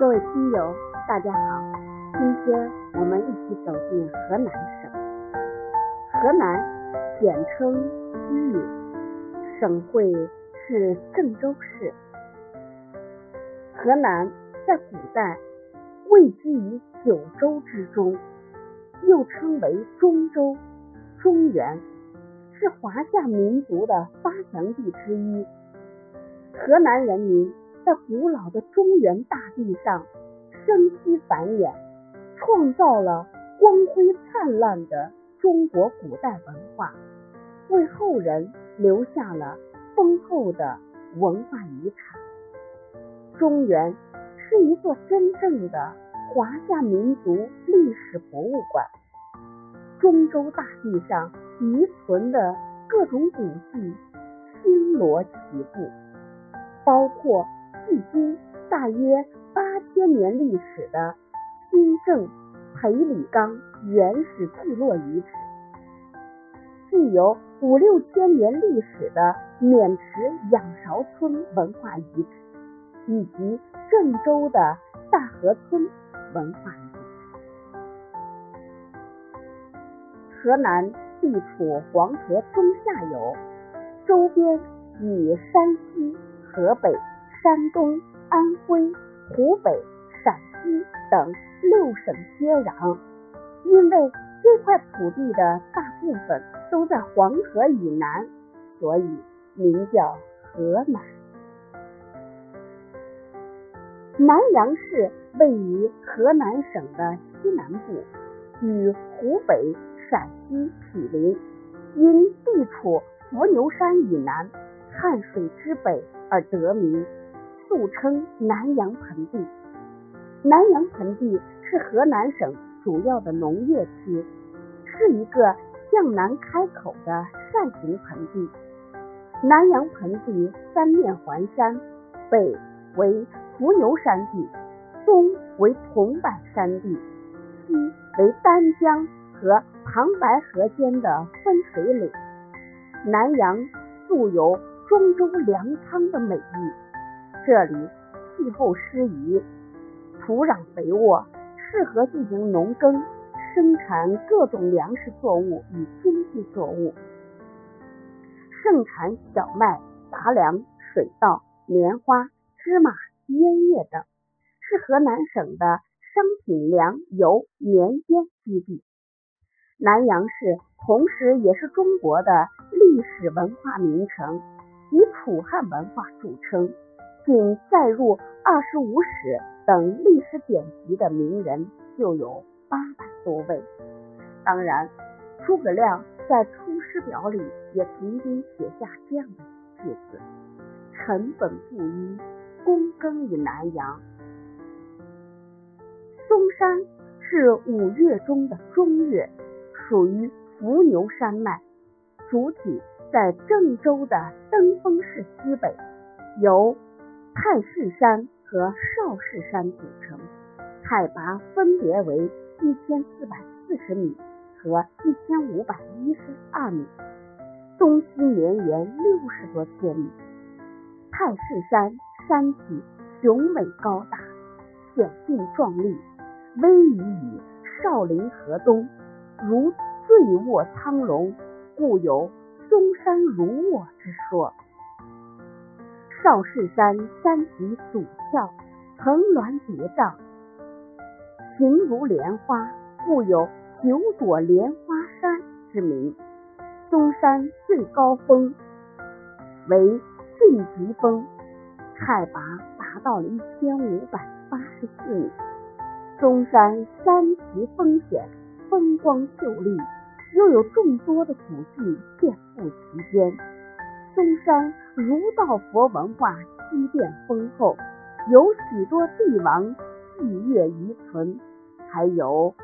各位听友，大家好，今天我们一起走进河南省。河南简称豫，省会是郑州市。河南在古代位居于九州之中，又称为中州、中原，是华夏民族的发祥地之一。河南人民。在古老的中原大地上生息繁衍，创造了光辉灿烂的中国古代文化，为后人留下了丰厚的文化遗产。中原是一座真正的华夏民族历史博物馆，中州大地上遗存的各种古迹星罗棋布，包括。距今大约八千年历史的新郑裴李岗原始聚落遗址，具有五六千年历史的渑池仰韶村文化遗址，以及郑州的大河村文化遗址。河南地处黄河中下游，周边与山西、河北。山东、安徽、湖北、陕西等六省接壤，因为这块土地的大部分都在黄河以南，所以名叫河南。南阳市位于河南省的西南部，与湖北、陕西毗邻，因地处伏牛山以南、汉水之北而得名。素称南阳盆地。南阳盆地是河南省主要的农业区，是一个向南开口的扇形盆地。南阳盆地三面环山，北为伏牛山地，东为桐柏山地，西为丹江和唐白河间的分水岭。南阳素有“中州粮仓”的美誉。这里气候适宜，土壤肥沃，适合进行农耕，生产各种粮食作物与经济作物，盛产小麦、杂粮、水稻、棉花、芝麻、烟叶等，是河南省的商品粮油棉烟基地。南阳市同时也是中国的历史文化名城，以楚汉文化著称。仅载入《二十五史》等历史典籍的名人就有八百多位。当然，诸葛亮在《出师表》里也曾经写下这样的句子：“臣本布衣，躬耕于南阳。”嵩山是五岳中的中岳，属于伏牛山脉，主体在郑州的登封市西北，由。太室山和少室山组成，海拔分别为一千四百四十米和一千五百一十二米，东西绵延六十多千米。太室山山体雄伟高大，险峻壮丽，逶迤于少林河东，如醉卧苍龙，故有嵩山如卧之说。少室山山体陡峭，层峦叠嶂，形如莲花，故有九朵莲花山之名。嵩山最高峰为晋级峰，海拔达到了一千五百八十四米。嵩山山奇峰险，风光秀丽，又有众多的古迹遍布其间。嵩山儒道佛文化积淀丰厚，有许多帝王祭月遗存，还有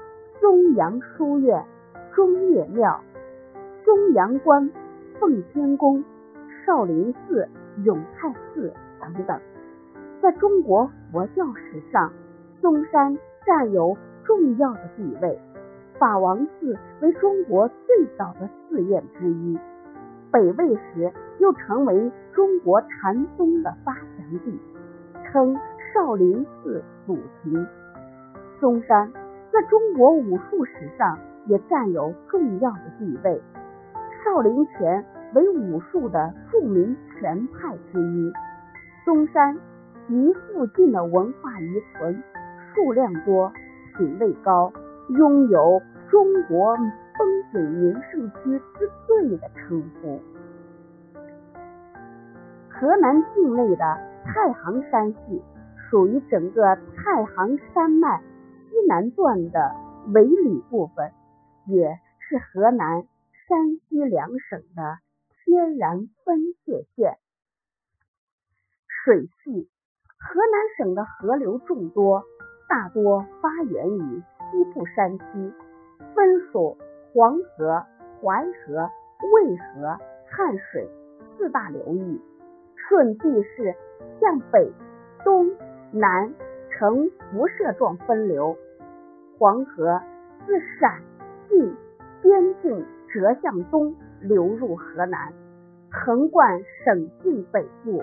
嵩阳书院、中岳庙、嵩阳关、奉天宫、少林寺、永泰寺等等。在中国佛教史上，嵩山占有重要的地位。法王寺为中国最早的寺院之一。北魏时又成为中国禅宗的发祥地，称少林寺祖庭。嵩山在中国武术史上也占有重要的地位。少林拳为武术的著名拳派之一。嵩山及附近的文化遗存数量多，品位高，拥有“中国风景名胜区之最”的称呼。河南境内的太行山系属于整个太行山脉西南段的尾里部分，也是河南、山西两省的天然分界线。水系，河南省的河流众多，大多发源于西部山区，分属黄河、淮河、渭河、汉水四大流域。顺地势向北、东南呈辐射状分流，黄河自陕晋边境折向东流入河南，横贯省境北部，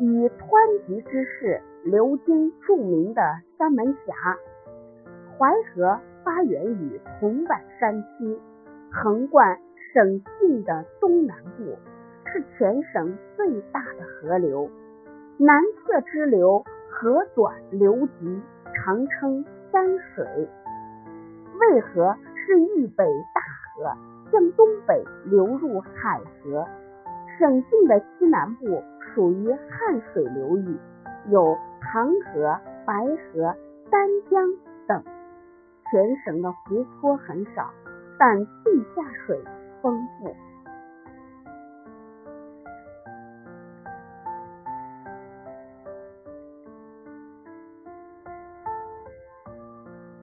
以湍急之势流经著名的三门峡。淮河发源于铜板山区，横贯省境的东南部。是全省最大的河流，南侧支流河短流急，常称三水。渭河是豫北大河，向东北流入海河。省境的西南部属于汉水流域，有唐河、白河、丹江等。全省的湖泊很少，但地下水丰富。